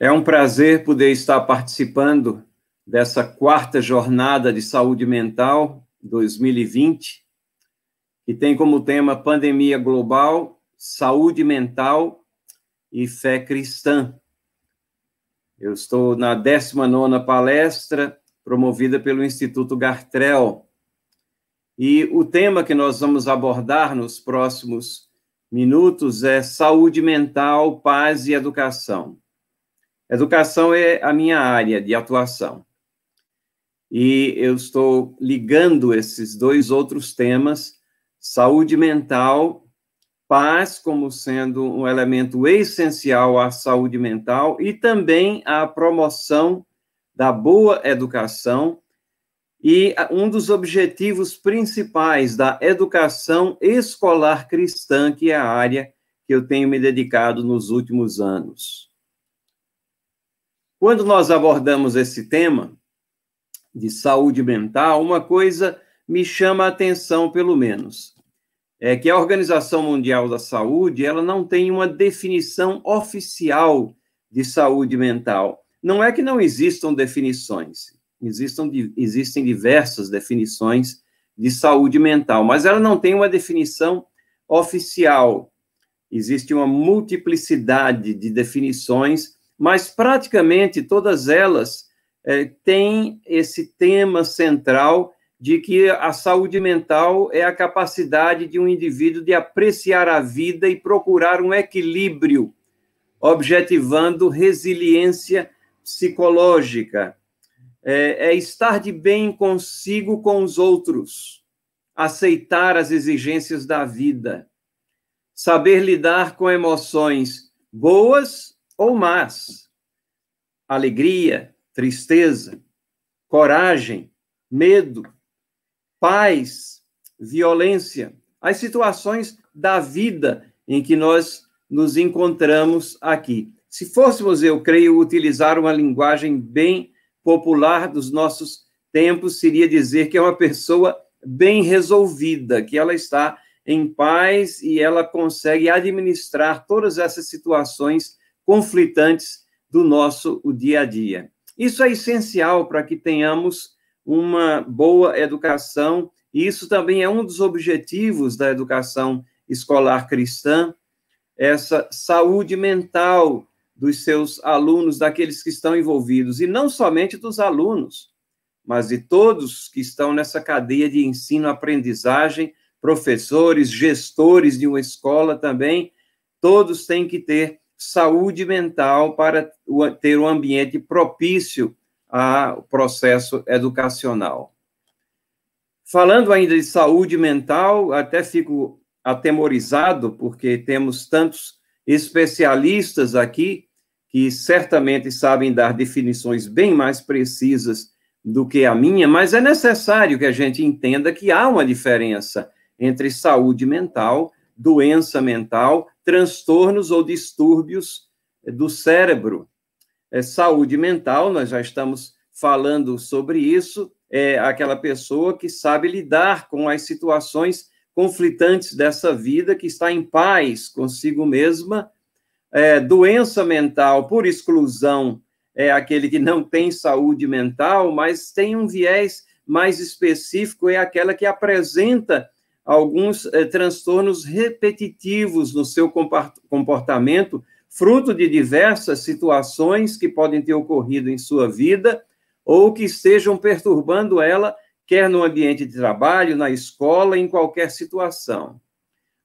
É um prazer poder estar participando dessa quarta jornada de saúde mental 2020, que tem como tema pandemia global, saúde mental e fé cristã. Eu estou na 19 palestra promovida pelo Instituto Gartrell. E o tema que nós vamos abordar nos próximos minutos é saúde mental, paz e educação. Educação é a minha área de atuação. E eu estou ligando esses dois outros temas, saúde mental, paz como sendo um elemento essencial à saúde mental e também à promoção da boa educação e um dos objetivos principais da educação escolar cristã, que é a área que eu tenho me dedicado nos últimos anos. Quando nós abordamos esse tema de saúde mental, uma coisa me chama a atenção, pelo menos, é que a Organização Mundial da Saúde ela não tem uma definição oficial de saúde mental. Não é que não existam definições, existam, existem diversas definições de saúde mental, mas ela não tem uma definição oficial. Existe uma multiplicidade de definições mas praticamente todas elas é, têm esse tema central de que a saúde mental é a capacidade de um indivíduo de apreciar a vida e procurar um equilíbrio, objetivando resiliência psicológica. É, é estar de bem consigo com os outros, aceitar as exigências da vida, saber lidar com emoções boas ou más. Alegria, tristeza, coragem, medo, paz, violência, as situações da vida em que nós nos encontramos aqui. Se fôssemos, eu creio, utilizar uma linguagem bem popular dos nossos tempos, seria dizer que é uma pessoa bem resolvida, que ela está em paz e ela consegue administrar todas essas situações conflitantes do nosso o dia a dia. Isso é essencial para que tenhamos uma boa educação, e isso também é um dos objetivos da educação escolar cristã, essa saúde mental dos seus alunos, daqueles que estão envolvidos, e não somente dos alunos, mas de todos que estão nessa cadeia de ensino-aprendizagem, professores, gestores de uma escola também, todos têm que ter saúde mental para ter um ambiente propício ao processo educacional. Falando ainda de saúde mental, até fico atemorizado, porque temos tantos especialistas aqui que certamente sabem dar definições bem mais precisas do que a minha, mas é necessário que a gente entenda que há uma diferença entre saúde mental, doença mental transtornos ou distúrbios do cérebro. É, saúde mental, nós já estamos falando sobre isso, é aquela pessoa que sabe lidar com as situações conflitantes dessa vida, que está em paz consigo mesma. É, doença mental, por exclusão, é aquele que não tem saúde mental, mas tem um viés mais específico, é aquela que apresenta alguns eh, transtornos repetitivos no seu comportamento, fruto de diversas situações que podem ter ocorrido em sua vida ou que estejam perturbando ela, quer no ambiente de trabalho, na escola, em qualquer situação.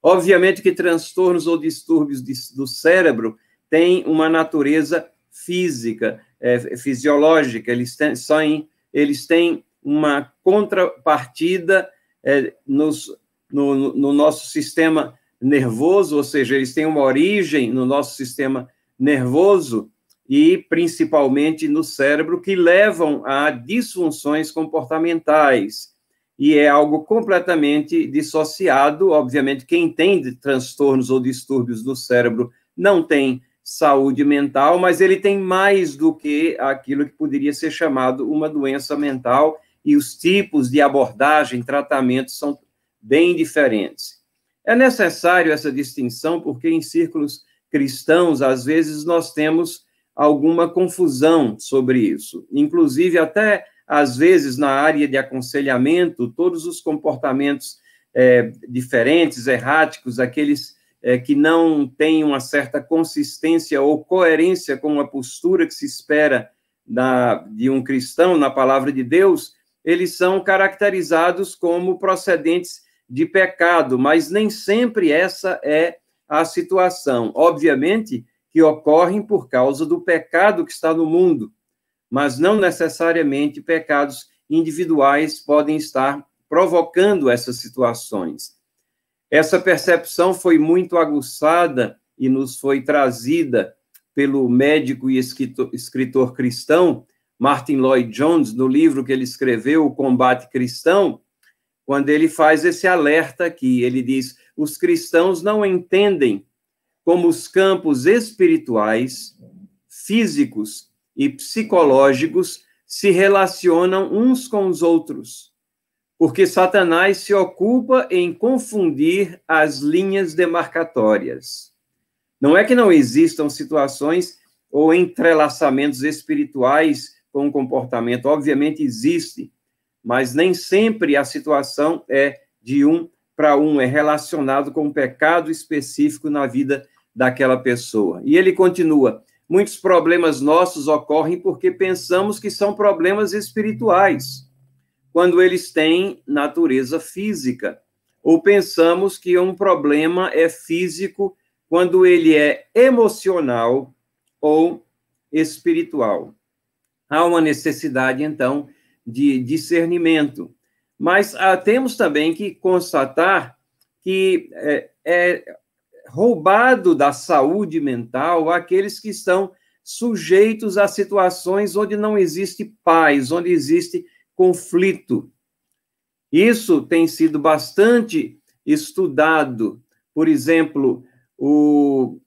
Obviamente que transtornos ou distúrbios de, do cérebro têm uma natureza física, é, fisiológica, eles têm, eles têm uma contrapartida é, nos no, no nosso sistema nervoso, ou seja, eles têm uma origem no nosso sistema nervoso e principalmente no cérebro, que levam a disfunções comportamentais. E é algo completamente dissociado. Obviamente, quem tem transtornos ou distúrbios do cérebro não tem saúde mental, mas ele tem mais do que aquilo que poderia ser chamado uma doença mental, e os tipos de abordagem, tratamento são bem diferentes. É necessário essa distinção porque em círculos cristãos, às vezes, nós temos alguma confusão sobre isso. Inclusive, até às vezes, na área de aconselhamento, todos os comportamentos é, diferentes, erráticos, aqueles é, que não têm uma certa consistência ou coerência com a postura que se espera da, de um cristão na palavra de Deus, eles são caracterizados como procedentes de pecado, mas nem sempre essa é a situação. Obviamente que ocorrem por causa do pecado que está no mundo, mas não necessariamente pecados individuais podem estar provocando essas situações. Essa percepção foi muito aguçada e nos foi trazida pelo médico e escritor, cristão Martin Lloyd Jones, no livro que ele escreveu, O Combate Cristão, quando ele faz esse alerta aqui. Ele diz: os cristãos não entendem como os campos espirituais, físicos e psicológicos se relacionam uns com os outros, porque Satanás se ocupa em confundir as linhas demarcatórias. Não é que não existam situações ou entrelaçamentos espirituais com o comportamento, obviamente existe, mas nem sempre a situação é de um para um, é relacionado com um pecado específico na vida daquela pessoa. E ele continua: muitos problemas nossos ocorrem porque pensamos que são problemas espirituais, quando eles têm natureza física, ou pensamos que um problema é físico quando ele é emocional ou espiritual. Há uma necessidade, então, de discernimento. Mas ah, temos também que constatar que é, é roubado da saúde mental aqueles que estão sujeitos a situações onde não existe paz, onde existe conflito. Isso tem sido bastante estudado. Por exemplo, o,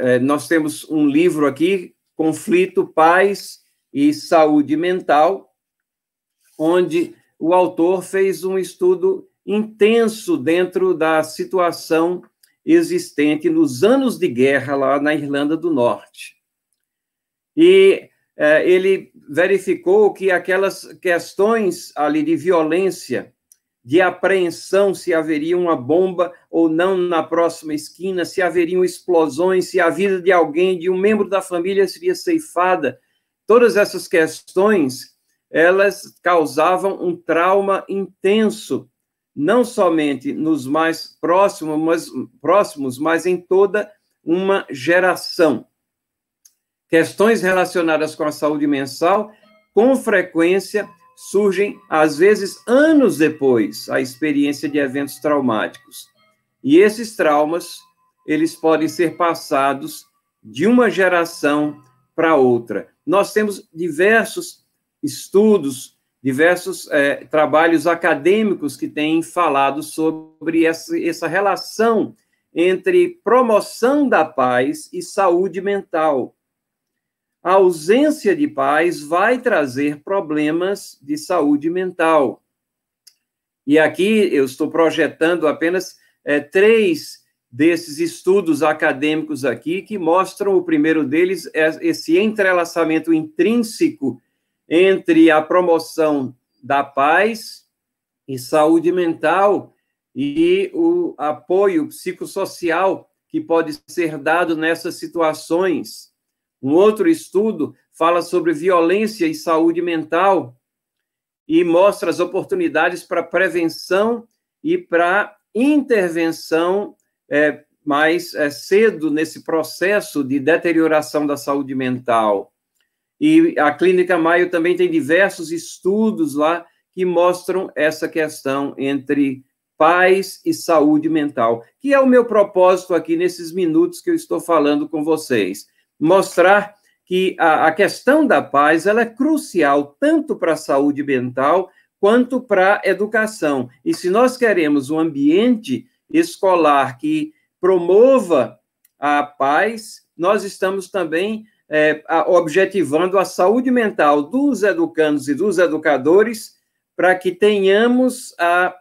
é, nós temos um livro aqui, Conflito, Paz e Saúde Mental, onde o autor fez um estudo intenso dentro da situação existente nos anos de guerra lá na Irlanda do Norte. E é, ele verificou que aquelas questões ali de violência de apreensão se haveria uma bomba ou não na próxima esquina, se haveriam explosões, se a vida de alguém, de um membro da família seria ceifada. Todas essas questões, elas causavam um trauma intenso, não somente nos mais próximos, mas, próximos, mas em toda uma geração. Questões relacionadas com a saúde mensal, com frequência, surgem, às vezes, anos depois, a experiência de eventos traumáticos. E esses traumas, eles podem ser passados de uma geração para outra. Nós temos diversos estudos, diversos é, trabalhos acadêmicos que têm falado sobre essa, essa relação entre promoção da paz e saúde mental a ausência de paz vai trazer problemas de saúde mental. E aqui eu estou projetando apenas é, três desses estudos acadêmicos aqui que mostram o primeiro deles é esse entrelaçamento intrínseco entre a promoção da paz e saúde mental e o apoio psicossocial que pode ser dado nessas situações. Um outro estudo fala sobre violência e saúde mental e mostra as oportunidades para prevenção e para intervenção é, mais é, cedo nesse processo de deterioração da saúde mental. E a Clínica Maio também tem diversos estudos lá que mostram essa questão entre paz e saúde mental, que é o meu propósito aqui nesses minutos que eu estou falando com vocês mostrar que a, a questão da paz ela é crucial tanto para a saúde mental quanto para a educação. E se nós queremos um ambiente escolar que promova a paz, nós estamos também é, objetivando a saúde mental dos educandos e dos educadores para que tenhamos a,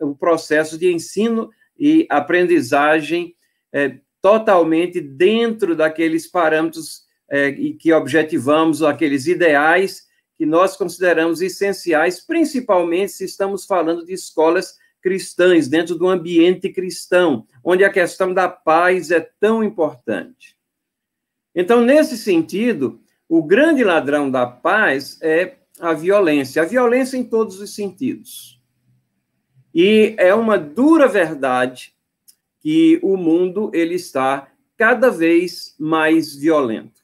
o processo de ensino e aprendizagem é, totalmente dentro daqueles parâmetros é, que objetivamos aqueles ideais que nós consideramos essenciais, principalmente se estamos falando de escolas cristãs, dentro do ambiente cristão, onde a questão da paz é tão importante. Então, nesse sentido, o grande ladrão da paz é a violência, a violência em todos os sentidos. E é uma dura verdade que o mundo ele está cada vez mais violento.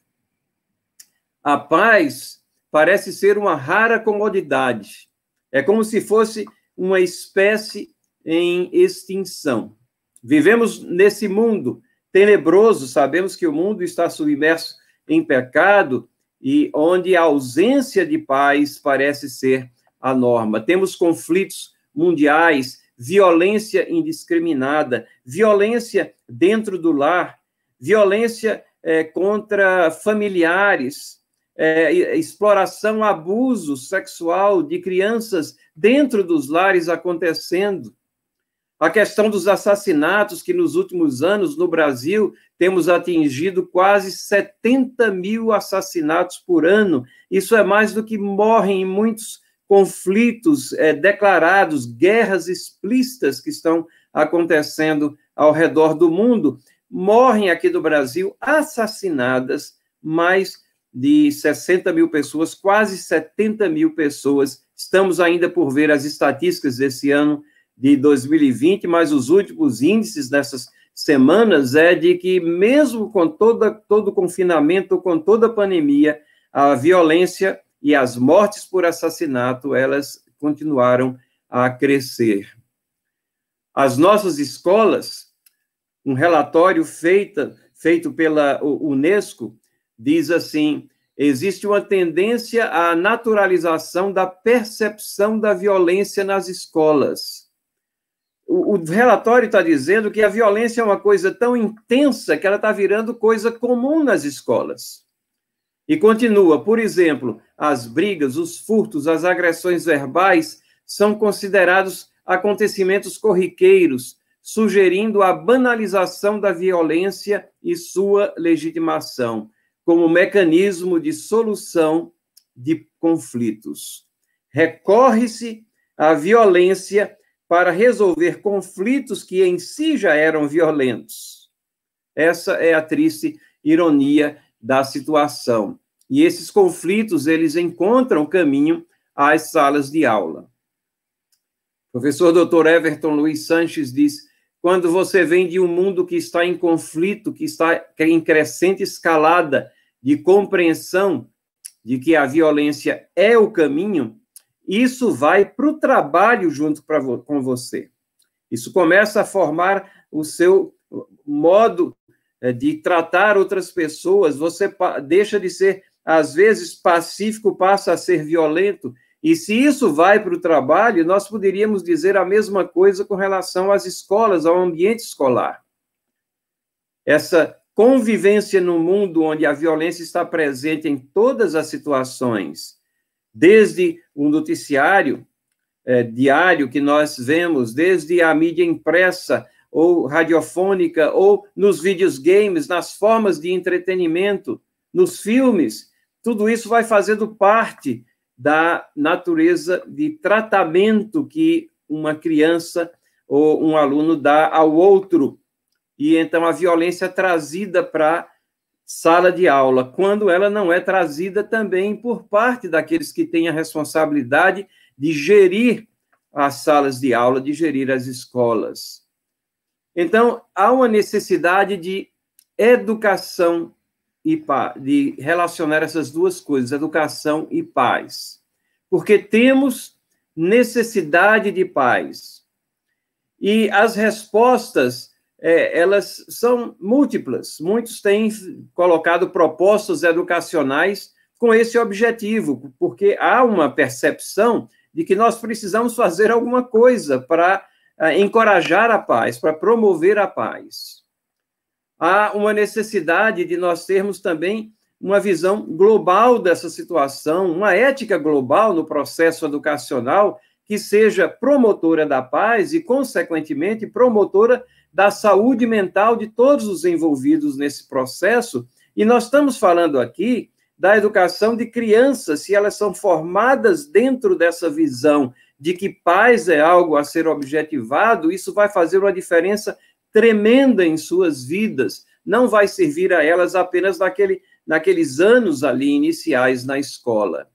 A paz parece ser uma rara comodidade. É como se fosse uma espécie em extinção. Vivemos nesse mundo tenebroso, sabemos que o mundo está submerso em pecado e onde a ausência de paz parece ser a norma. Temos conflitos mundiais, violência indiscriminada, violência dentro do lar, violência é, contra familiares, é, exploração, abuso sexual de crianças dentro dos lares acontecendo. A questão dos assassinatos, que nos últimos anos no Brasil temos atingido quase 70 mil assassinatos por ano. Isso é mais do que morrem em muitos conflitos é, declarados, guerras explícitas que estão acontecendo ao redor do mundo. Morrem aqui do Brasil assassinadas mais de 60 mil pessoas, quase 70 mil pessoas. Estamos ainda por ver as estatísticas desse ano de 2020, mas os últimos índices dessas semanas é de que, mesmo com toda, todo o confinamento, com toda a pandemia, a violência e as mortes por assassinato, elas continuaram a crescer. As nossas escolas, um relatório feito, feito pela Unesco, diz assim: existe uma tendência à naturalização da percepção da violência nas escolas o, o relatório está dizendo que a violência é uma coisa tão intensa que ela está virando coisa comum nas escolas. E continua, por exemplo, as brigas, os furtos, as agressões verbais são considerados acontecimentos corriqueiros, sugerindo a banalização da violência e sua legitimação como mecanismo de solução de conflitos. Recorre-se à violência para resolver conflitos que em si já eram violentos. Essa é a triste ironia da situação. E esses conflitos, eles encontram caminho às salas de aula. O professor Dr. Everton Luiz Sanches diz: quando você vem de um mundo que está em conflito, que está em crescente escalada de compreensão de que a violência é o caminho, isso vai para o trabalho junto pra, com você. Isso começa a formar o seu modo eh, de tratar outras pessoas. Você deixa de ser, às vezes, pacífico, passa a ser violento. E se isso vai para o trabalho, nós poderíamos dizer a mesma coisa com relação às escolas, ao ambiente escolar. Essa convivência no mundo onde a violência está presente em todas as situações desde o noticiário é, diário que nós vemos, desde a mídia impressa ou radiofônica, ou nos vídeos games, nas formas de entretenimento, nos filmes, tudo isso vai fazendo parte da natureza de tratamento que uma criança ou um aluno dá ao outro. E então a violência é trazida para sala de aula, quando ela não é trazida também por parte daqueles que têm a responsabilidade de gerir as salas de aula, de gerir as escolas. Então, há uma necessidade de educação e paz, de relacionar essas duas coisas, educação e paz. Porque temos necessidade de paz. E as respostas é, elas são múltiplas. Muitos têm colocado propostas educacionais com esse objetivo, porque há uma percepção de que nós precisamos fazer alguma coisa para uh, encorajar a paz, para promover a paz. Há uma necessidade de nós termos também uma visão global dessa situação, uma ética global no processo educacional que seja promotora da paz e, consequentemente, promotora da saúde mental de todos os envolvidos nesse processo E nós estamos falando aqui da educação de crianças, se elas são formadas dentro dessa visão de que paz é algo a ser objetivado, isso vai fazer uma diferença tremenda em suas vidas. Não vai servir a elas apenas naquele, naqueles anos ali iniciais na escola.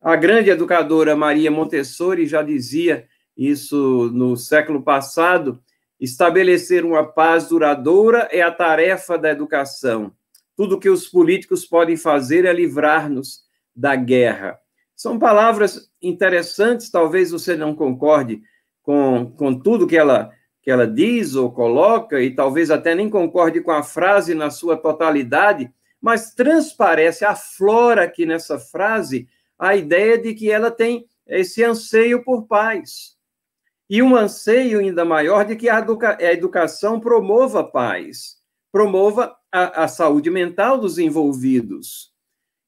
A grande educadora Maria Montessori já dizia isso no século passado: estabelecer uma paz duradoura é a tarefa da educação. Tudo que os políticos podem fazer é livrar-nos da guerra. São palavras interessantes, talvez você não concorde com, com tudo que ela, que ela diz ou coloca, e talvez até nem concorde com a frase na sua totalidade, mas transparece, aflora aqui nessa frase a ideia de que ela tem esse anseio por paz. E um anseio ainda maior de que a, educa a educação promova paz, promova a, a saúde mental dos envolvidos.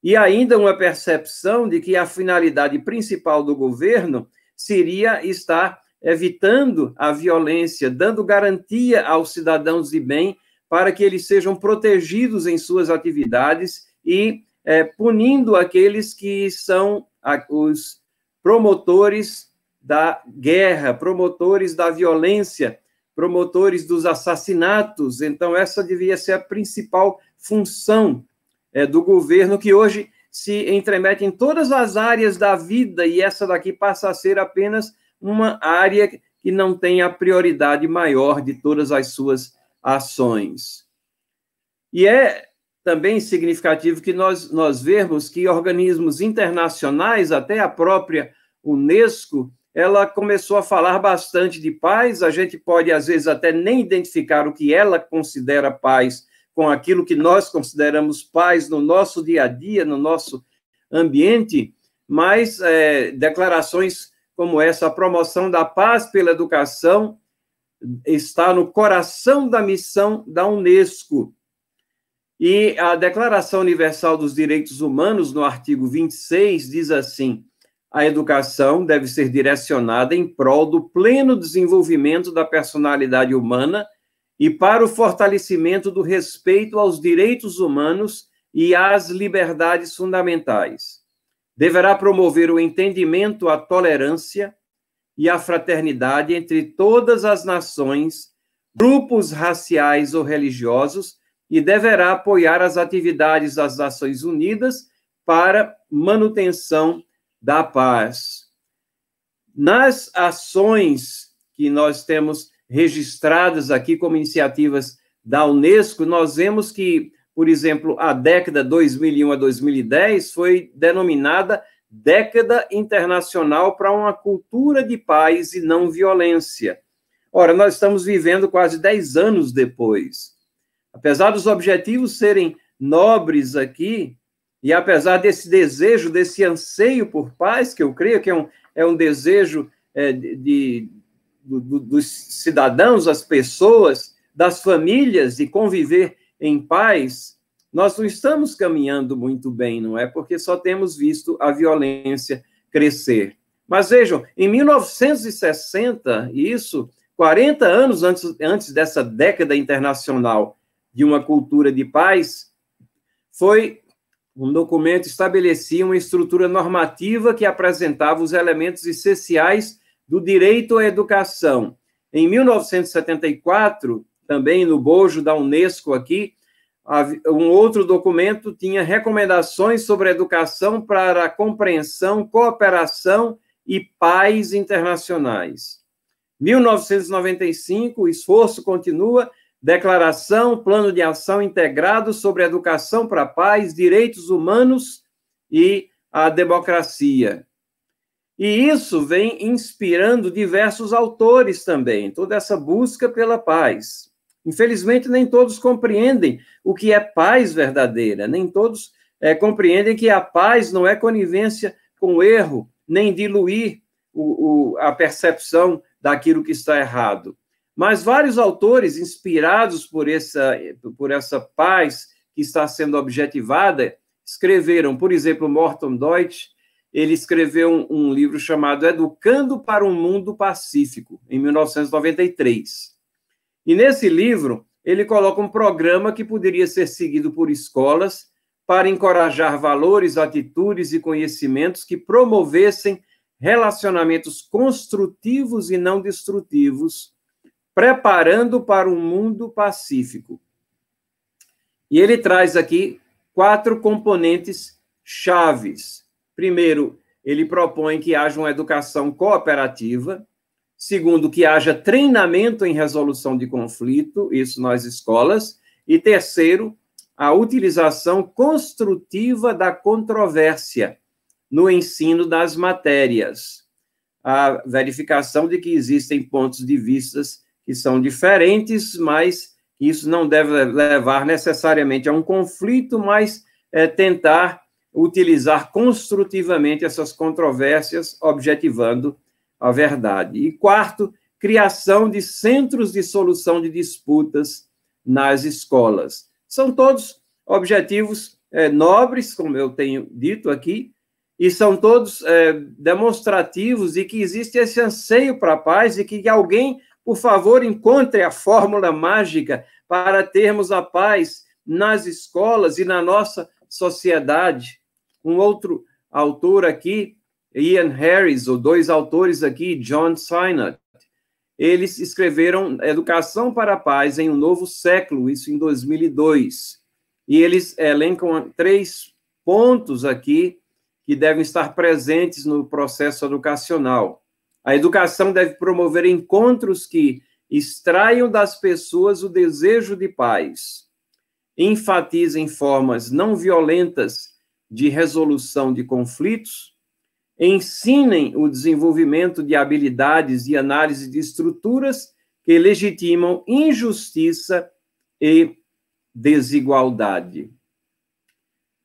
E ainda uma percepção de que a finalidade principal do governo seria estar evitando a violência, dando garantia aos cidadãos de bem para que eles sejam protegidos em suas atividades e é, punindo aqueles que são os promotores da guerra, promotores da violência, promotores dos assassinatos. Então, essa devia ser a principal função é, do governo, que hoje se entremete em todas as áreas da vida, e essa daqui passa a ser apenas uma área que não tem a prioridade maior de todas as suas ações. E é também significativo que nós, nós vermos que organismos internacionais, até a própria Unesco, ela começou a falar bastante de paz. A gente pode, às vezes, até nem identificar o que ela considera paz com aquilo que nós consideramos paz no nosso dia a dia, no nosso ambiente, mas é, declarações como essa, a promoção da paz pela educação, está no coração da missão da Unesco. E a Declaração Universal dos Direitos Humanos, no artigo 26, diz assim: a educação deve ser direcionada em prol do pleno desenvolvimento da personalidade humana e para o fortalecimento do respeito aos direitos humanos e às liberdades fundamentais. Deverá promover o entendimento, a tolerância e a fraternidade entre todas as nações, grupos raciais ou religiosos e deverá apoiar as atividades das Nações Unidas para manutenção da paz. Nas ações que nós temos registradas aqui como iniciativas da Unesco, nós vemos que, por exemplo, a década 2001 a 2010 foi denominada Década Internacional para uma Cultura de Paz e Não Violência. Ora, nós estamos vivendo quase 10 anos depois. Apesar dos objetivos serem nobres aqui, e apesar desse desejo, desse anseio por paz, que eu creio que é um, é um desejo é, de, de do, dos cidadãos, das pessoas, das famílias, de conviver em paz, nós não estamos caminhando muito bem, não é? Porque só temos visto a violência crescer. Mas vejam, em 1960, isso, 40 anos antes, antes dessa década internacional de uma cultura de paz, foi um documento estabelecia uma estrutura normativa que apresentava os elementos essenciais do direito à educação. Em 1974, também no bojo da Unesco aqui, um outro documento tinha recomendações sobre educação para compreensão, cooperação e paz internacionais. 1995, o esforço continua Declaração, Plano de Ação Integrado sobre Educação para a Paz, Direitos Humanos e a Democracia. E isso vem inspirando diversos autores também, toda essa busca pela paz. Infelizmente, nem todos compreendem o que é paz verdadeira, nem todos é, compreendem que a paz não é conivência com o erro, nem diluir o, o, a percepção daquilo que está errado. Mas vários autores, inspirados por essa, por essa paz que está sendo objetivada, escreveram, por exemplo, Morton Deutsch, ele escreveu um, um livro chamado Educando para um Mundo Pacífico, em 1993. E nesse livro, ele coloca um programa que poderia ser seguido por escolas para encorajar valores, atitudes e conhecimentos que promovessem relacionamentos construtivos e não destrutivos, preparando para um mundo pacífico. E ele traz aqui quatro componentes chaves. Primeiro, ele propõe que haja uma educação cooperativa. Segundo, que haja treinamento em resolução de conflito, isso nas escolas. E terceiro, a utilização construtiva da controvérsia no ensino das matérias. A verificação de que existem pontos de vistas que são diferentes, mas isso não deve levar necessariamente a um conflito, mas é, tentar utilizar construtivamente essas controvérsias, objetivando a verdade. E quarto, criação de centros de solução de disputas nas escolas. São todos objetivos é, nobres, como eu tenho dito aqui, e são todos é, demonstrativos de que existe esse anseio para a paz e que alguém por favor, encontre a fórmula mágica para termos a paz nas escolas e na nossa sociedade. Um outro autor aqui, Ian Harris, ou dois autores aqui, John Sinnott, eles escreveram Educação para a Paz em um Novo Século, isso em 2002. E eles elencam três pontos aqui que devem estar presentes no processo educacional. A educação deve promover encontros que extraiam das pessoas o desejo de paz, enfatizem formas não violentas de resolução de conflitos, ensinem o desenvolvimento de habilidades de análise de estruturas que legitimam injustiça e desigualdade.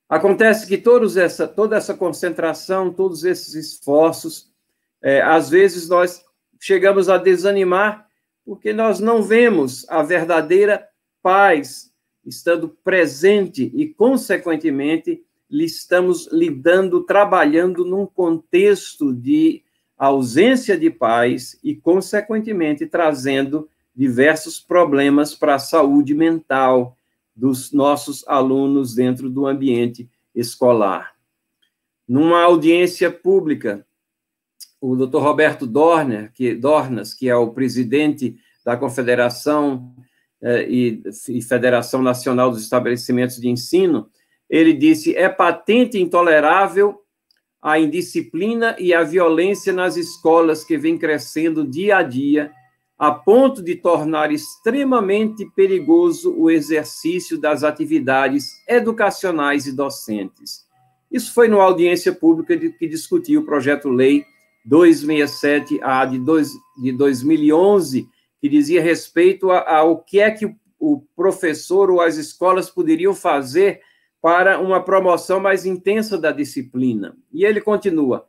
Acontece que essa, toda essa concentração, todos esses esforços é, às vezes nós chegamos a desanimar porque nós não vemos a verdadeira paz estando presente e, consequentemente, estamos lidando, trabalhando num contexto de ausência de paz e, consequentemente, trazendo diversos problemas para a saúde mental dos nossos alunos dentro do ambiente escolar. Numa audiência pública, o Dr. Roberto Dorner, que, Dornas, que é o presidente da Confederação eh, e, e Federação Nacional dos Estabelecimentos de Ensino, ele disse: é patente intolerável a indisciplina e a violência nas escolas que vem crescendo dia a dia, a ponto de tornar extremamente perigoso o exercício das atividades educacionais e docentes. Isso foi numa audiência pública de, que discutiu o projeto-lei 267A de, de 2011, que dizia respeito ao que é que o professor ou as escolas poderiam fazer para uma promoção mais intensa da disciplina. E ele continua: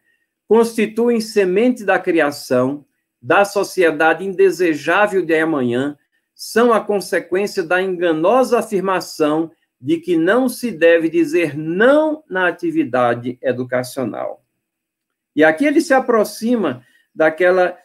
constituem semente da criação, da sociedade indesejável de amanhã, são a consequência da enganosa afirmação de que não se deve dizer não na atividade educacional. E aqui ele se aproxima daquela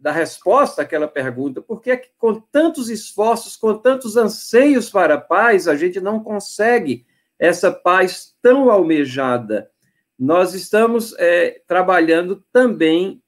da resposta àquela pergunta, por que, com tantos esforços, com tantos anseios para a paz, a gente não consegue essa paz tão almejada? Nós estamos é, trabalhando também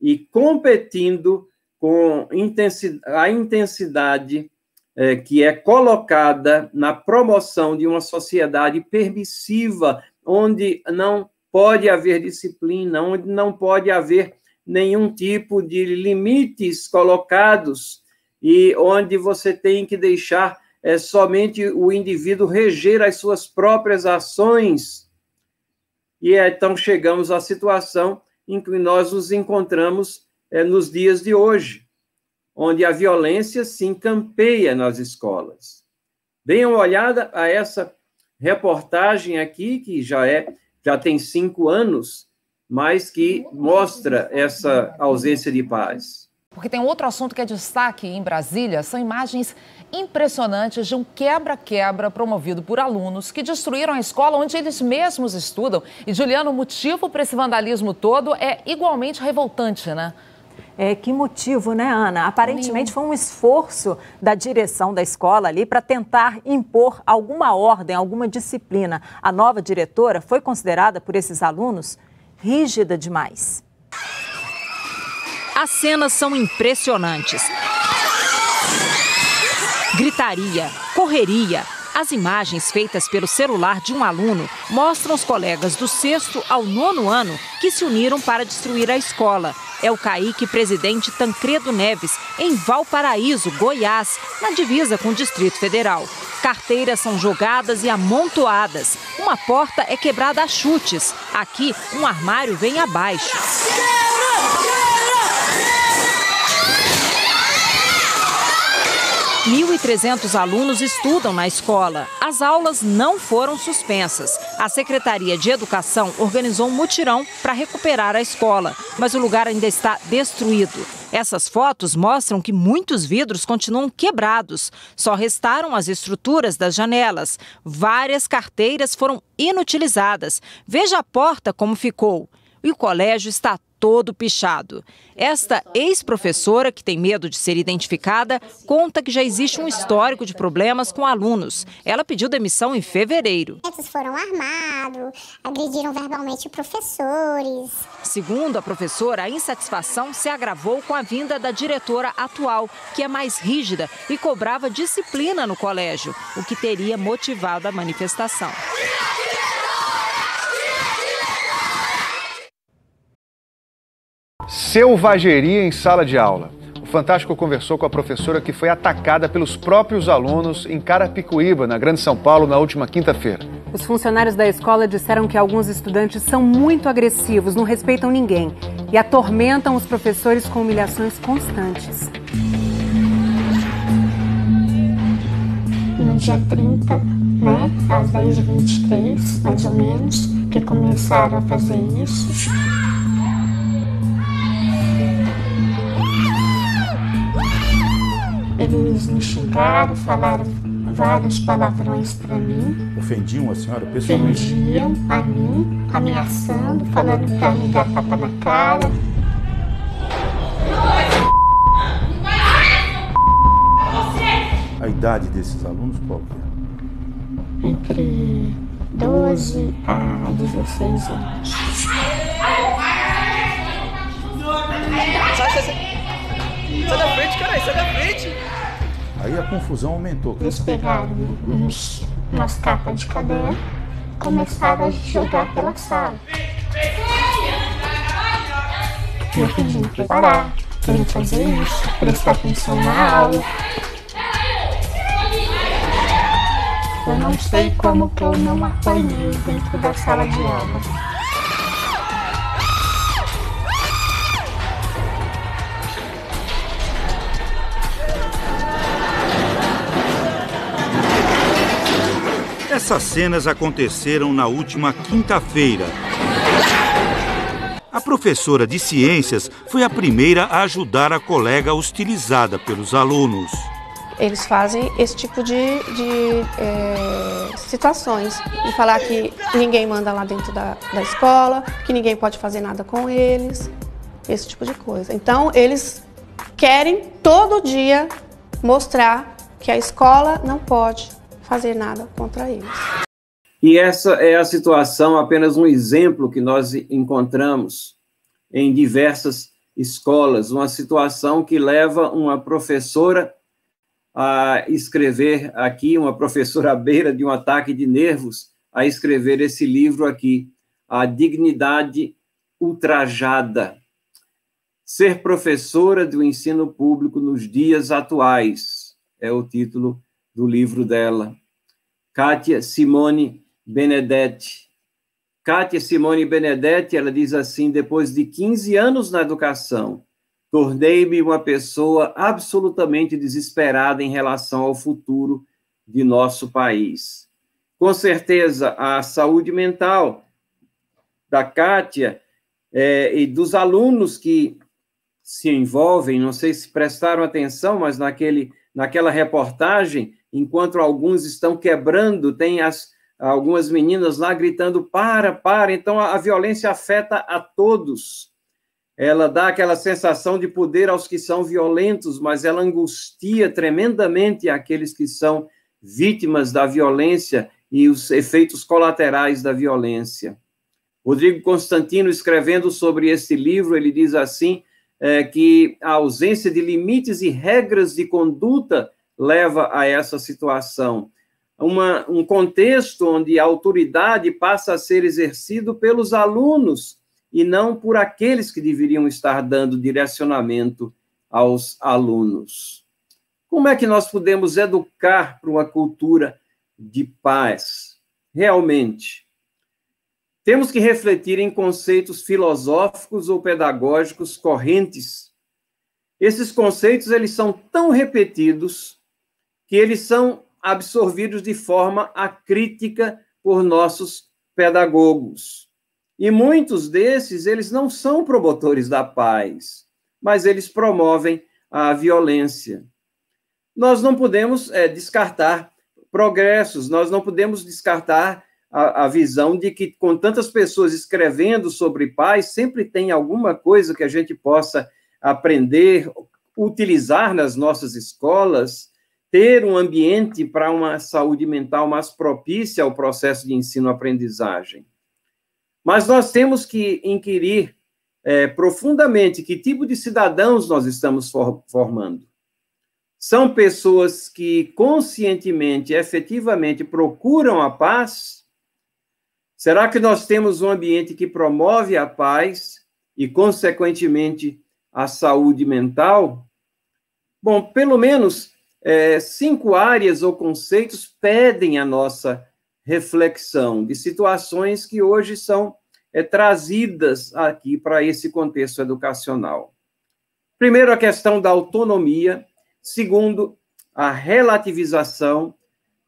e competindo com intensidade, a intensidade é, que é colocada na promoção de uma sociedade permissiva, onde não pode haver disciplina, onde não pode haver nenhum tipo de limites colocados e onde você tem que deixar é, somente o indivíduo reger as suas próprias ações. E então chegamos à situação em que nós nos encontramos é, nos dias de hoje, onde a violência se encampeia nas escolas. Deem uma olhada a essa reportagem aqui, que já é já tem cinco anos, mas que mostra essa ausência de paz. Porque tem outro assunto que é destaque em Brasília, são imagens impressionantes de um quebra-quebra promovido por alunos que destruíram a escola onde eles mesmos estudam. E, Juliano, o motivo para esse vandalismo todo é igualmente revoltante, né? É, que motivo, né, Ana? Aparentemente foi um esforço da direção da escola ali para tentar impor alguma ordem, alguma disciplina. A nova diretora foi considerada por esses alunos rígida demais. As cenas são impressionantes. Gritaria, correria, as imagens feitas pelo celular de um aluno mostram os colegas do sexto ao nono ano que se uniram para destruir a escola. É o Caíque Presidente Tancredo Neves, em Valparaíso, Goiás, na divisa com o Distrito Federal. Carteiras são jogadas e amontoadas. Uma porta é quebrada a chutes. Aqui, um armário vem abaixo. 1.300 alunos estudam na escola. As aulas não foram suspensas. A Secretaria de Educação organizou um mutirão para recuperar a escola, mas o lugar ainda está destruído. Essas fotos mostram que muitos vidros continuam quebrados. Só restaram as estruturas das janelas. Várias carteiras foram inutilizadas. Veja a porta como ficou. E o colégio está todo pichado. Esta ex-professora, que tem medo de ser identificada, conta que já existe um histórico de problemas com alunos. Ela pediu demissão em fevereiro. Eles foram armados, agrediram verbalmente professores. Segundo a professora, a insatisfação se agravou com a vinda da diretora atual, que é mais rígida e cobrava disciplina no colégio, o que teria motivado a manifestação. Selvageria em sala de aula. O Fantástico conversou com a professora que foi atacada pelos próprios alunos em Carapicuíba, na Grande São Paulo, na última quinta-feira. Os funcionários da escola disseram que alguns estudantes são muito agressivos, não respeitam ninguém e atormentam os professores com humilhações constantes. No dia 30, né, às 10h23, mais ou menos, que começaram a fazer isso. Eles me xingaram, falaram vários palavrões para mim. Ofendiam a senhora pessoalmente? Ofendiam a mim, ameaçando, falando para me dar tapa na cara. A idade desses alunos qual é? Entre 12 a 16 anos. Sai, sai, sai. Sai da frente, cara, sai da frente. Aí a confusão aumentou. Eles pegaram uns, umas capas de caderno e começaram a jogar pela sala. Eu pedindo para parar, querendo fazer isso, prestar atenção na aula. Eu não sei como que eu não apanhei dentro da sala de aula. Essas cenas aconteceram na última quinta-feira. A professora de ciências foi a primeira a ajudar a colega hostilizada pelos alunos. Eles fazem esse tipo de, de é, situações e falar que ninguém manda lá dentro da, da escola, que ninguém pode fazer nada com eles, esse tipo de coisa. Então, eles querem todo dia mostrar que a escola não pode fazer nada contra eles. E essa é a situação, apenas um exemplo que nós encontramos em diversas escolas, uma situação que leva uma professora a escrever aqui, uma professora à beira de um ataque de nervos, a escrever esse livro aqui, A Dignidade Ultrajada. Ser professora do ensino público nos dias atuais é o título do livro dela. Kátia Simone Benedetti. Kátia Simone Benedetti, ela diz assim: depois de 15 anos na educação, tornei-me uma pessoa absolutamente desesperada em relação ao futuro de nosso país. Com certeza, a saúde mental da Kátia é, e dos alunos que se envolvem, não sei se prestaram atenção, mas naquele, naquela reportagem, enquanto alguns estão quebrando, tem as, algumas meninas lá gritando: para, para. Então a, a violência afeta a todos. ela dá aquela sensação de poder aos que são violentos, mas ela angustia tremendamente aqueles que são vítimas da violência e os efeitos colaterais da violência. Rodrigo Constantino, escrevendo sobre esse livro, ele diz assim: é, que a ausência de limites e regras de conduta leva a essa situação. Uma, um contexto onde a autoridade passa a ser exercido pelos alunos e não por aqueles que deveriam estar dando direcionamento aos alunos. Como é que nós podemos educar para uma cultura de paz? Realmente, temos que refletir em conceitos filosóficos ou pedagógicos correntes. Esses conceitos eles são tão repetidos que eles são absorvidos de forma acrítica por nossos pedagogos. E muitos desses, eles não são promotores da paz, mas eles promovem a violência. Nós não podemos é, descartar progressos, nós não podemos descartar a, a, visão de que, com tantas pessoas escrevendo sobre paz, sempre tem alguma coisa que a gente possa aprender, utilizar nas nossas escolas, ter um ambiente para uma saúde mental mais propícia ao processo de ensino-aprendizagem. Mas nós temos que inquirir é, profundamente que tipo de cidadãos nós estamos for formando. São pessoas que conscientemente, efetivamente procuram a paz Será que nós temos um ambiente que promove a paz e, consequentemente, a saúde mental? Bom, pelo menos é, cinco áreas ou conceitos pedem a nossa reflexão de situações que hoje são é, trazidas aqui para esse contexto educacional. Primeiro, a questão da autonomia. Segundo, a relativização.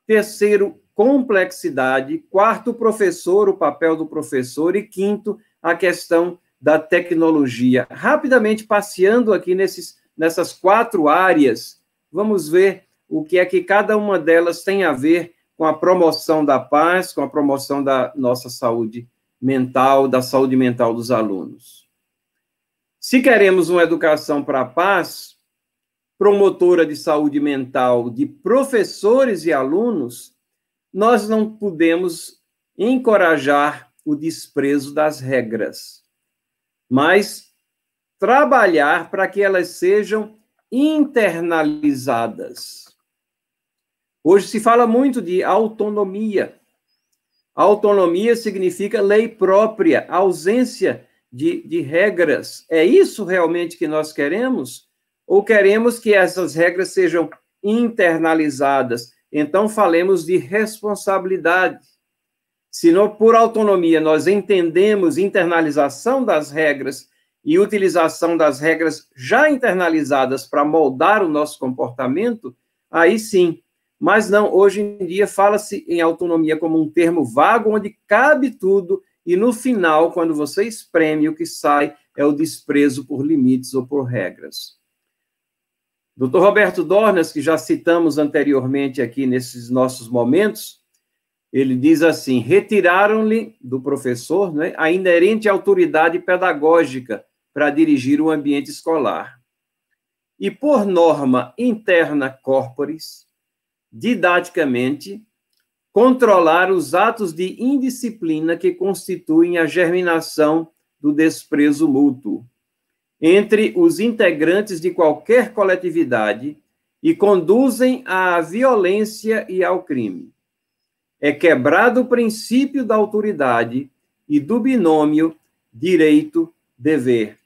Terceiro, complexidade, quarto, professor, o papel do professor, e quinto, a questão da tecnologia. Rapidamente passeando aqui nesses, nessas quatro áreas, vamos ver o que é que cada uma delas tem a ver com a promoção da paz, com a promoção da nossa saúde mental, da saúde mental dos alunos. Se queremos uma educação para a paz, promotora de saúde mental de professores e alunos, nós não podemos encorajar o desprezo das regras, mas trabalhar para que elas sejam internalizadas. Hoje se fala muito de autonomia. Autonomia significa lei própria, ausência de, de regras. É isso realmente que nós queremos? Ou queremos que essas regras sejam internalizadas, então, falemos de responsabilidade. Se não, por autonomia nós entendemos internalização das regras e utilização das regras já internalizadas para moldar o nosso comportamento, aí sim. Mas não, hoje em dia fala-se em autonomia como um termo vago onde cabe tudo e no final, quando você espreme, o que sai é o desprezo por limites ou por regras. Dr. Roberto Dornas, que já citamos anteriormente aqui nesses nossos momentos, ele diz assim: retiraram-lhe do professor né, a inerente autoridade pedagógica para dirigir o ambiente escolar. E, por norma interna corporis, didaticamente, controlar os atos de indisciplina que constituem a germinação do desprezo mútuo entre os integrantes de qualquer coletividade e conduzem à violência e ao crime. É quebrado o princípio da autoridade e do binômio direito-dever.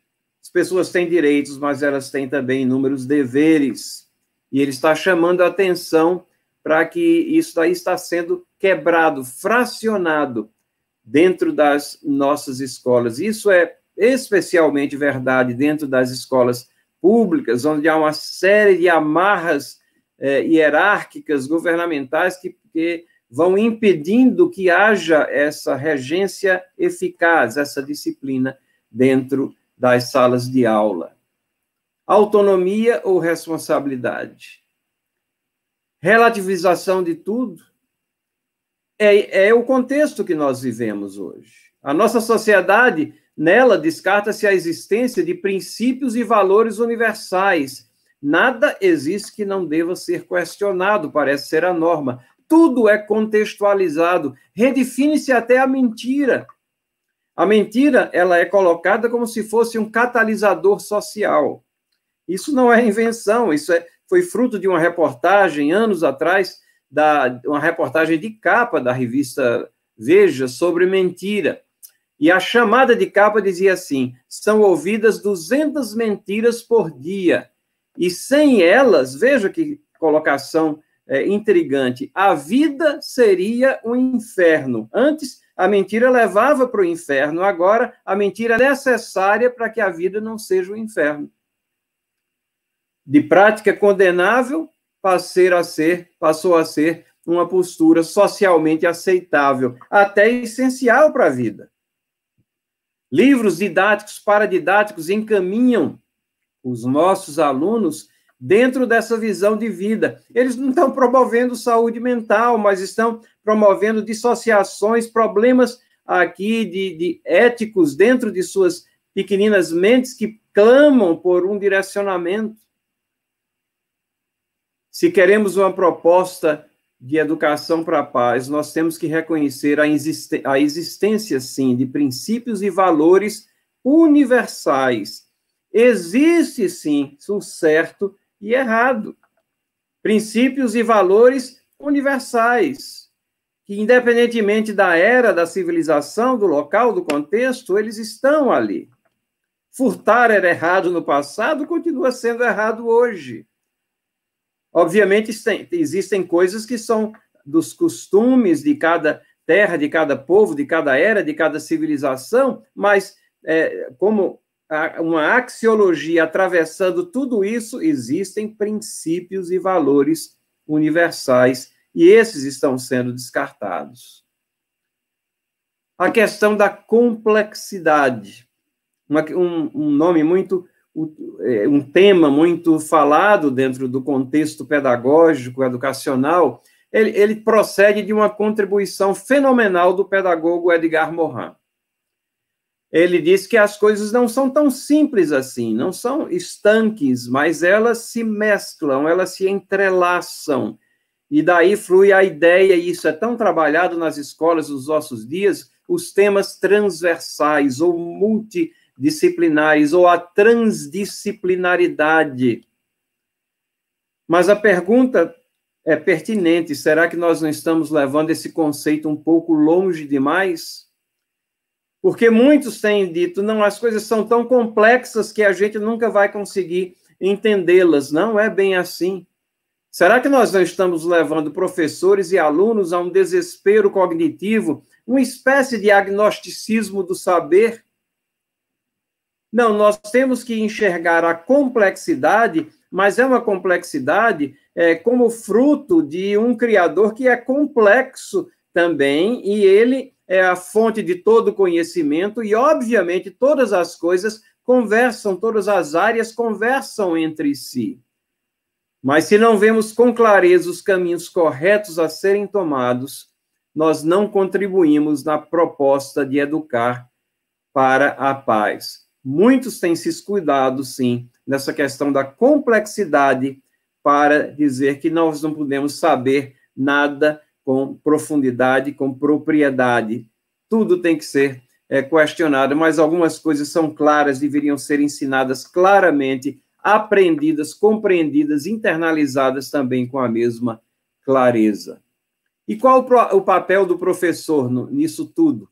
As pessoas têm direitos, mas elas têm também inúmeros deveres. E ele está chamando a atenção para que isso aí está sendo quebrado, fracionado dentro das nossas escolas. Isso é especialmente verdade dentro das escolas públicas, onde há uma série de amarras eh, hierárquicas governamentais que, que vão impedindo que haja essa regência eficaz, essa disciplina dentro das salas de aula. Autonomia ou responsabilidade? Relativização de tudo? É, é o contexto que nós vivemos hoje. A nossa sociedade nela descarta-se a existência de princípios e valores universais. Nada existe que não deva ser questionado, parece ser a norma. Tudo é contextualizado, redefine-se até a mentira. A mentira, ela é colocada como se fosse um catalisador social. Isso não é invenção, isso é, foi fruto de uma reportagem anos atrás, da, uma reportagem de capa da revista Veja sobre mentira. E a chamada de capa dizia assim: são ouvidas 200 mentiras por dia. E sem elas, veja que colocação é, intrigante, a vida seria um inferno. Antes, a mentira levava para o inferno, agora, a mentira é necessária para que a vida não seja um inferno. De prática condenável, passou a ser, passou a ser uma postura socialmente aceitável, até essencial para a vida. Livros didáticos, paradidáticos encaminham os nossos alunos dentro dessa visão de vida. Eles não estão promovendo saúde mental, mas estão promovendo dissociações, problemas aqui de, de éticos dentro de suas pequeninas mentes que clamam por um direcionamento. Se queremos uma proposta de educação para a paz, nós temos que reconhecer a, a existência, sim, de princípios e valores universais. Existe, sim, o certo e errado. Princípios e valores universais, que, independentemente da era, da civilização, do local, do contexto, eles estão ali. Furtar era errado no passado, continua sendo errado hoje. Obviamente, existem coisas que são dos costumes de cada terra, de cada povo, de cada era, de cada civilização, mas é, como uma axiologia atravessando tudo isso, existem princípios e valores universais, e esses estão sendo descartados. A questão da complexidade, uma, um, um nome muito é, um tema muito falado dentro do contexto pedagógico, educacional, ele, ele, procede de uma contribuição fenomenal do pedagogo Edgar Morin. Ele diz que as coisas não são tão simples assim, não são estanques, mas elas se mesclam, elas se entrelaçam. E daí flui a ideia, e isso é tão trabalhado nas escolas dos nossos dias, os temas transversais ou multi disciplinares ou a transdisciplinaridade. Mas a pergunta é pertinente: será que nós não estamos levando esse conceito um pouco longe demais? Porque muitos têm dito, não, as coisas são tão complexas que a gente nunca vai conseguir entendê-las. Não é bem assim. Será que nós não estamos levando professores e alunos a um desespero cognitivo, uma espécie de agnosticismo do saber? Não, nós temos que enxergar a complexidade, mas é uma complexidade é, como fruto de um Criador que é complexo também, e ele é a fonte de todo conhecimento, e, obviamente, todas as coisas conversam, todas as áreas conversam entre si. Mas se não vemos com clareza os caminhos corretos a serem tomados, nós não contribuímos na proposta de educar para a paz. Muitos têm se escudado, sim, nessa questão da complexidade para dizer que nós não podemos saber nada com profundidade, com propriedade. Tudo tem que ser é, questionado, mas algumas coisas são claras, deveriam ser ensinadas claramente, aprendidas, compreendidas, internalizadas também com a mesma clareza. E qual o papel do professor nisso tudo?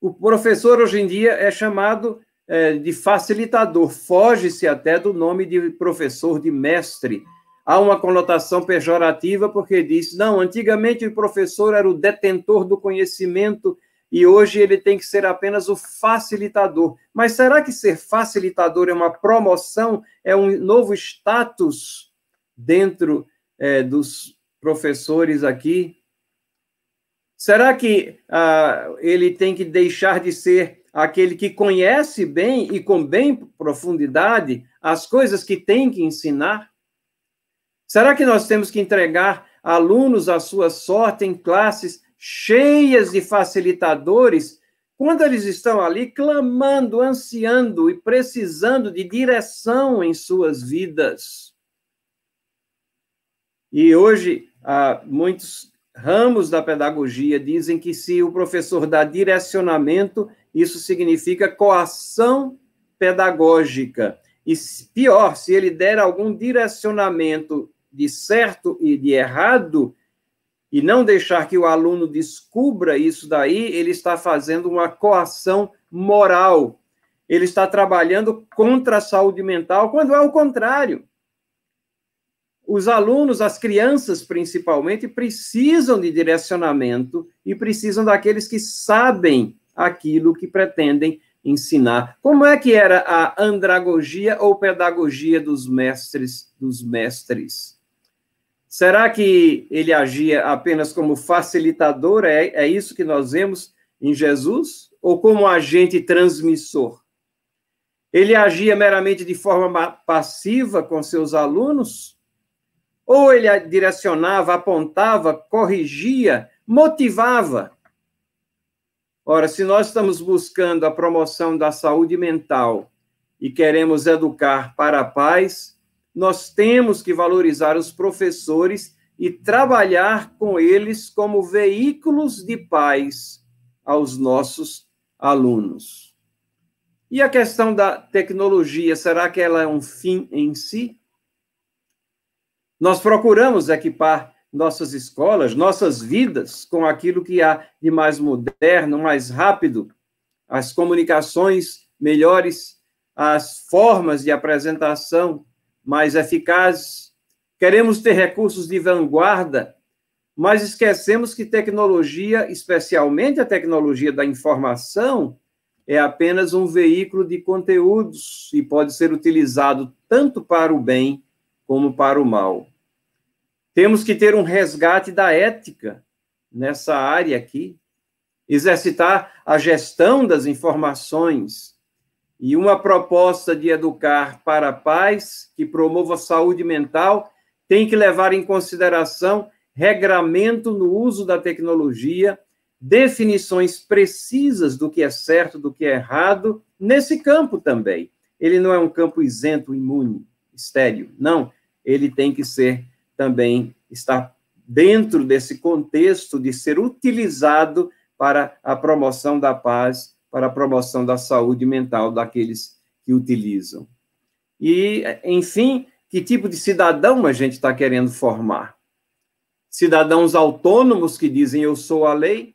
O professor, hoje em dia, é chamado é, de facilitador, foge-se até do nome de professor, de mestre. Há uma conotação pejorativa, porque diz: não, antigamente o professor era o detentor do conhecimento e hoje ele tem que ser apenas o facilitador. Mas será que ser facilitador é uma promoção, é um novo status dentro é, dos professores aqui? Será que ah, ele tem que deixar de ser aquele que conhece bem e com bem profundidade as coisas que tem que ensinar? Será que nós temos que entregar alunos à sua sorte em classes cheias de facilitadores quando eles estão ali clamando, ansiando e precisando de direção em suas vidas. E hoje, muitos ramos da pedagogia dizem que se o professor dá direcionamento, isso significa coação pedagógica. E pior, se ele der algum direcionamento de certo e de errado, e não deixar que o aluno descubra isso daí, ele está fazendo uma coação moral. Ele está trabalhando contra a saúde mental, quando é o contrário. Os alunos, as crianças principalmente, precisam de direcionamento e precisam daqueles que sabem aquilo que pretendem ensinar. Como é que era a andragogia ou pedagogia dos mestres dos mestres? Será que ele agia apenas como facilitador? É, é isso que nós vemos em Jesus? Ou como agente transmissor? Ele agia meramente de forma passiva com seus alunos? Ou ele direcionava, apontava, corrigia, motivava? Ora, se nós estamos buscando a promoção da saúde mental e queremos educar para a paz, nós temos que valorizar os professores e trabalhar com eles como veículos de paz aos nossos alunos. E a questão da tecnologia, será que ela é um fim em si? Nós procuramos equipar nossas escolas, nossas vidas, com aquilo que há de mais moderno, mais rápido, as comunicações melhores, as formas de apresentação mais eficazes. Queremos ter recursos de vanguarda, mas esquecemos que tecnologia, especialmente a tecnologia da informação, é apenas um veículo de conteúdos e pode ser utilizado tanto para o bem como para o mal. Temos que ter um resgate da ética nessa área aqui, exercitar a gestão das informações e uma proposta de educar para a paz que promova a saúde mental tem que levar em consideração regramento no uso da tecnologia, definições precisas do que é certo, do que é errado, nesse campo também. Ele não é um campo isento, imune, estéreo. Não, ele tem que ser também está dentro desse contexto de ser utilizado para a promoção da paz, para a promoção da saúde mental daqueles que utilizam. E, enfim, que tipo de cidadão a gente está querendo formar? Cidadãos autônomos que dizem eu sou a lei,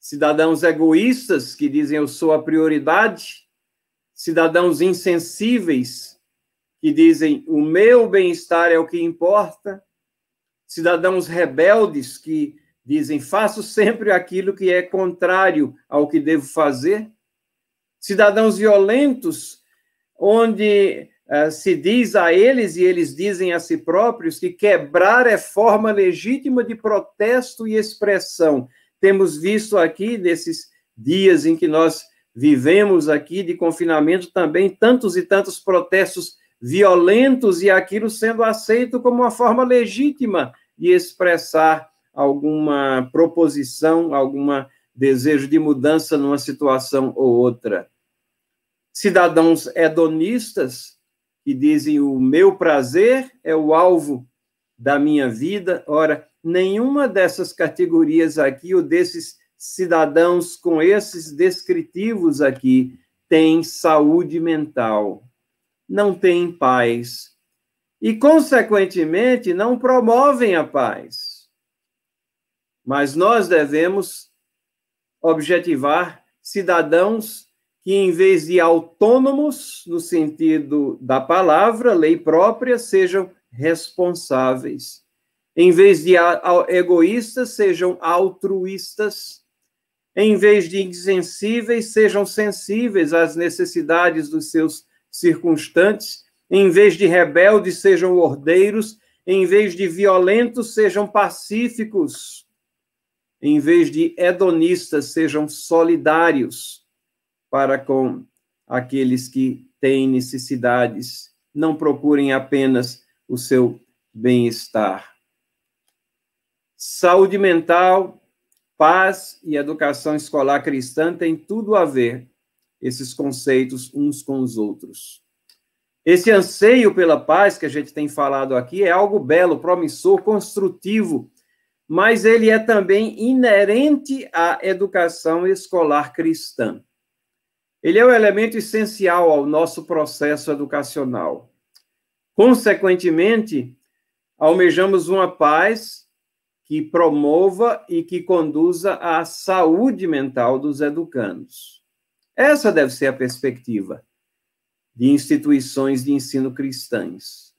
cidadãos egoístas que dizem eu sou a prioridade, cidadãos insensíveis que dizem o meu bem-estar é o que importa, cidadãos rebeldes que dizem faço sempre aquilo que é contrário ao que devo fazer, cidadãos violentos, onde uh, se diz a eles e eles dizem a si próprios que quebrar é forma legítima de protesto e expressão. Temos visto aqui, nesses dias em que nós vivemos aqui de confinamento, também tantos e tantos protestos violentos e aquilo sendo aceito como uma forma legítima de expressar alguma proposição, algum desejo de mudança numa situação ou outra. Cidadãos hedonistas que dizem o meu prazer é o alvo da minha vida. Ora, nenhuma dessas categorias aqui ou desses cidadãos com esses descritivos aqui tem saúde mental não têm paz e, consequentemente, não promovem a paz. Mas nós devemos objetivar cidadãos que, em vez de autônomos, no sentido da palavra, lei própria, sejam responsáveis. Em vez de egoístas, sejam altruístas. Em vez de insensíveis, sejam sensíveis às necessidades dos seus circunstantes, em vez de rebeldes, sejam ordeiros, em vez de violentos, sejam pacíficos, em vez de hedonistas, sejam solidários para com aqueles que têm necessidades, não procurem apenas o seu bem-estar. Saúde mental, Paz e educação escolar cristã têm tudo a ver, esses conceitos uns com os outros. Esse anseio pela paz que a gente tem falado aqui é algo belo, promissor, construtivo, mas ele é também inerente à educação escolar cristã. Ele é um elemento essencial ao nosso processo educacional. Consequentemente, almejamos uma paz que promova e que conduza à saúde mental dos educandos. Essa deve ser a perspectiva de instituições de ensino cristãs.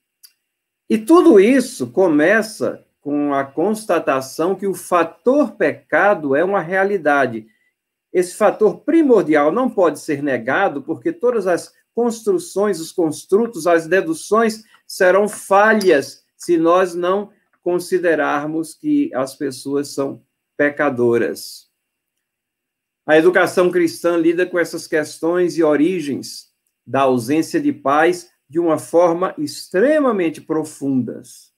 E tudo isso começa com a constatação que o fator pecado é uma realidade. Esse fator primordial não pode ser negado, porque todas as construções, os construtos, as deduções serão falhas se nós não considerarmos que as pessoas são pecadoras. A educação cristã lida com essas questões e origens da ausência de paz de uma forma extremamente profundas.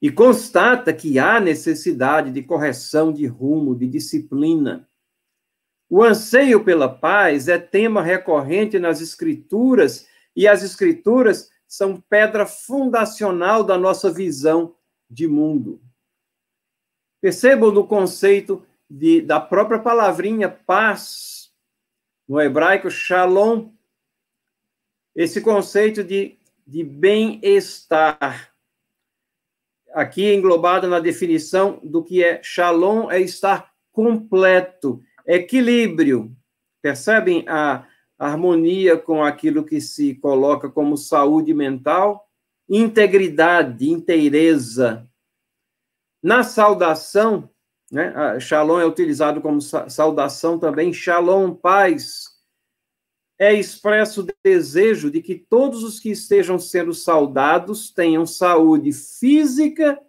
E constata que há necessidade de correção de rumo, de disciplina. O anseio pela paz é tema recorrente nas Escrituras, e as Escrituras são pedra fundacional da nossa visão de mundo. Percebam no conceito de, da própria palavrinha paz, no hebraico shalom, esse conceito de, de bem-estar, aqui englobado na definição do que é shalom, é estar completo, equilíbrio. Percebem a harmonia com aquilo que se coloca como saúde mental? Integridade, inteireza. Na saudação, né, shalom é utilizado como saudação também, shalom, paz é expresso o desejo de que todos os que estejam sendo saudados tenham saúde física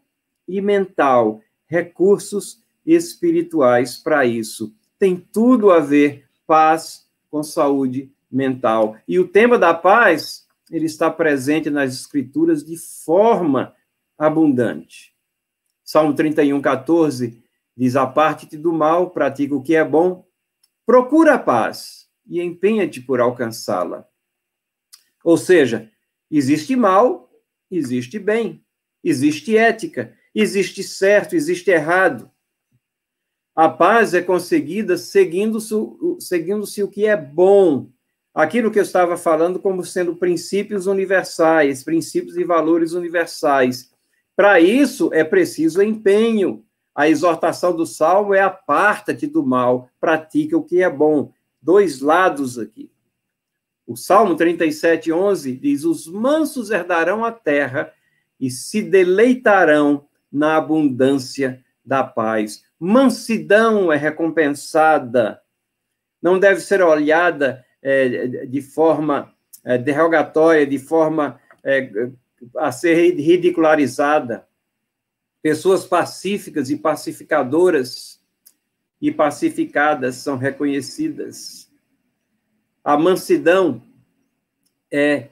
e mental, recursos espirituais para isso. Tem tudo a ver paz com saúde mental. E o tema da paz, ele está presente nas escrituras de forma abundante. Salmo 31, 14 diz: Aparte-te do mal, pratica o que é bom, procura a paz e empenha-te por alcançá-la. Ou seja, existe mal, existe bem, existe ética, existe certo, existe errado. A paz é conseguida seguindo-se seguindo o que é bom, aquilo que eu estava falando como sendo princípios universais, princípios e valores universais. Para isso é preciso empenho. A exortação do salmo é aparta-te do mal, pratica o que é bom dois lados aqui. O Salmo 37, 11 diz: Os mansos herdarão a terra e se deleitarão na abundância da paz. Mansidão é recompensada, não deve ser olhada é, de forma é, derrogatória, de forma é, a ser ridicularizada. Pessoas pacíficas e pacificadoras e pacificadas são reconhecidas. A mansidão é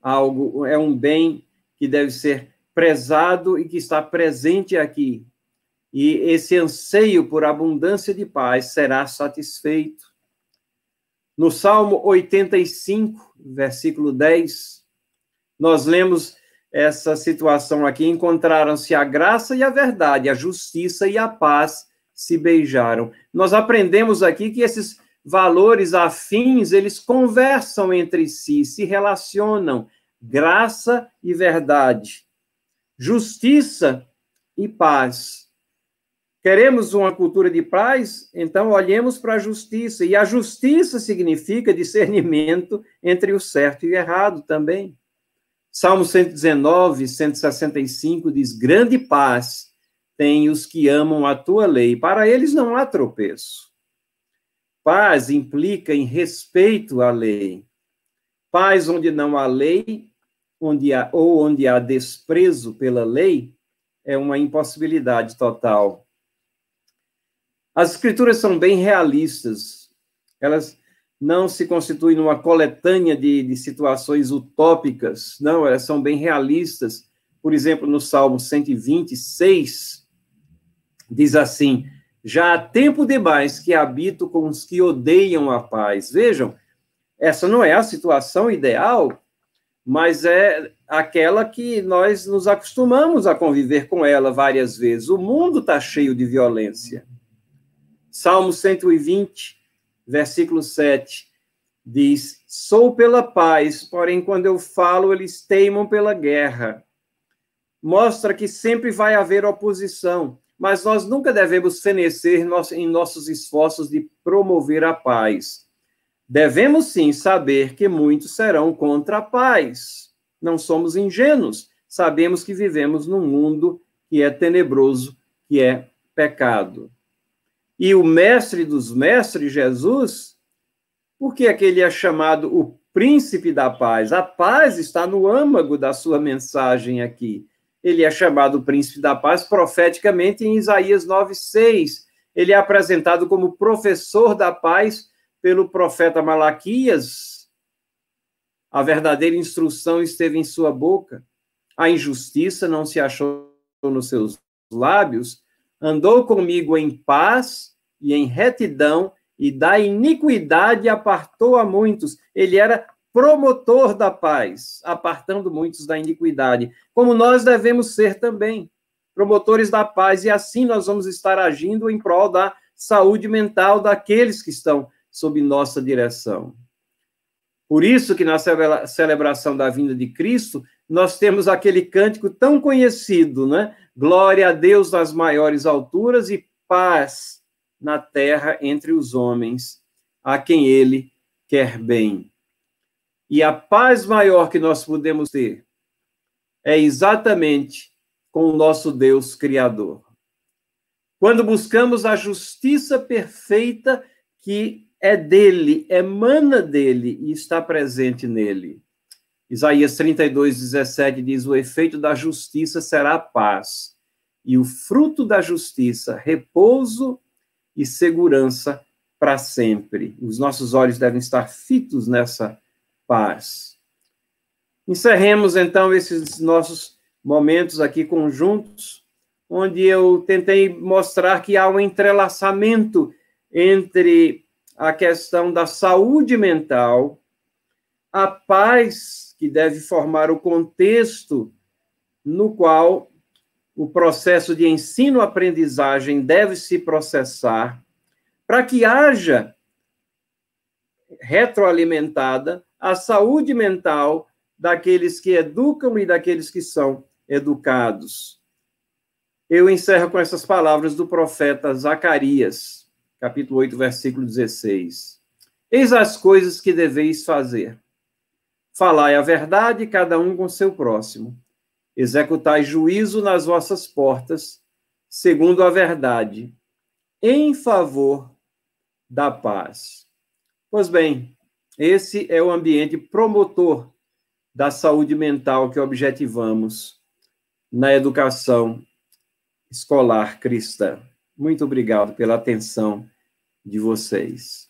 algo, é um bem que deve ser prezado e que está presente aqui. E esse anseio por abundância de paz será satisfeito. No Salmo 85, versículo 10, nós lemos essa situação aqui: encontraram-se a graça e a verdade, a justiça e a paz se beijaram. Nós aprendemos aqui que esses valores afins, eles conversam entre si, se relacionam, graça e verdade, justiça e paz. Queremos uma cultura de paz? Então olhemos para a justiça. E a justiça significa discernimento entre o certo e o errado também. Salmo 119, 165 diz: Grande paz tem os que amam a tua lei. Para eles não há tropeço. Paz implica em respeito à lei. Paz onde não há lei, onde há, ou onde há desprezo pela lei, é uma impossibilidade total. As escrituras são bem realistas. Elas não se constituem numa coletânea de, de situações utópicas, não, elas são bem realistas. Por exemplo, no Salmo 126, diz assim: Já há tempo demais que habito com os que odeiam a paz. Vejam, essa não é a situação ideal, mas é aquela que nós nos acostumamos a conviver com ela várias vezes. O mundo está cheio de violência. Salmo 120, versículo 7, diz: Sou pela paz, porém, quando eu falo, eles teimam pela guerra. Mostra que sempre vai haver oposição, mas nós nunca devemos fenecer em nossos esforços de promover a paz. Devemos sim saber que muitos serão contra a paz. Não somos ingênuos, sabemos que vivemos num mundo que é tenebroso, que é pecado. E o mestre dos mestres, Jesus, por que é que ele é chamado o príncipe da paz? A paz está no âmago da sua mensagem aqui. Ele é chamado príncipe da paz profeticamente em Isaías 9:6. Ele é apresentado como professor da paz pelo profeta Malaquias. A verdadeira instrução esteve em sua boca. A injustiça não se achou nos seus lábios. Andou comigo em paz e em retidão, e da iniquidade apartou a muitos. Ele era promotor da paz, apartando muitos da iniquidade, como nós devemos ser também, promotores da paz, e assim nós vamos estar agindo em prol da saúde mental daqueles que estão sob nossa direção. Por isso que na celebração da vinda de Cristo, nós temos aquele cântico tão conhecido, né? Glória a Deus nas maiores alturas e paz na terra entre os homens, a quem ele quer bem. E a paz maior que nós podemos ter é exatamente com o nosso Deus Criador. Quando buscamos a justiça perfeita que é dele, emana dele e está presente nele. Isaías 32, 17 diz: O efeito da justiça será paz, e o fruto da justiça, repouso e segurança para sempre. Os nossos olhos devem estar fitos nessa paz. Encerremos então esses nossos momentos aqui conjuntos, onde eu tentei mostrar que há um entrelaçamento entre a questão da saúde mental, a paz que deve formar o contexto no qual o processo de ensino-aprendizagem deve se processar para que haja retroalimentada a saúde mental daqueles que educam e daqueles que são educados. Eu encerro com essas palavras do profeta Zacarias, capítulo 8, versículo 16. Eis as coisas que deveis fazer. Falai a verdade, cada um com seu próximo executai juízo nas vossas portas, segundo a verdade, em favor da paz. Pois bem, esse é o ambiente promotor da saúde mental que objetivamos na educação escolar cristã. Muito obrigado pela atenção de vocês.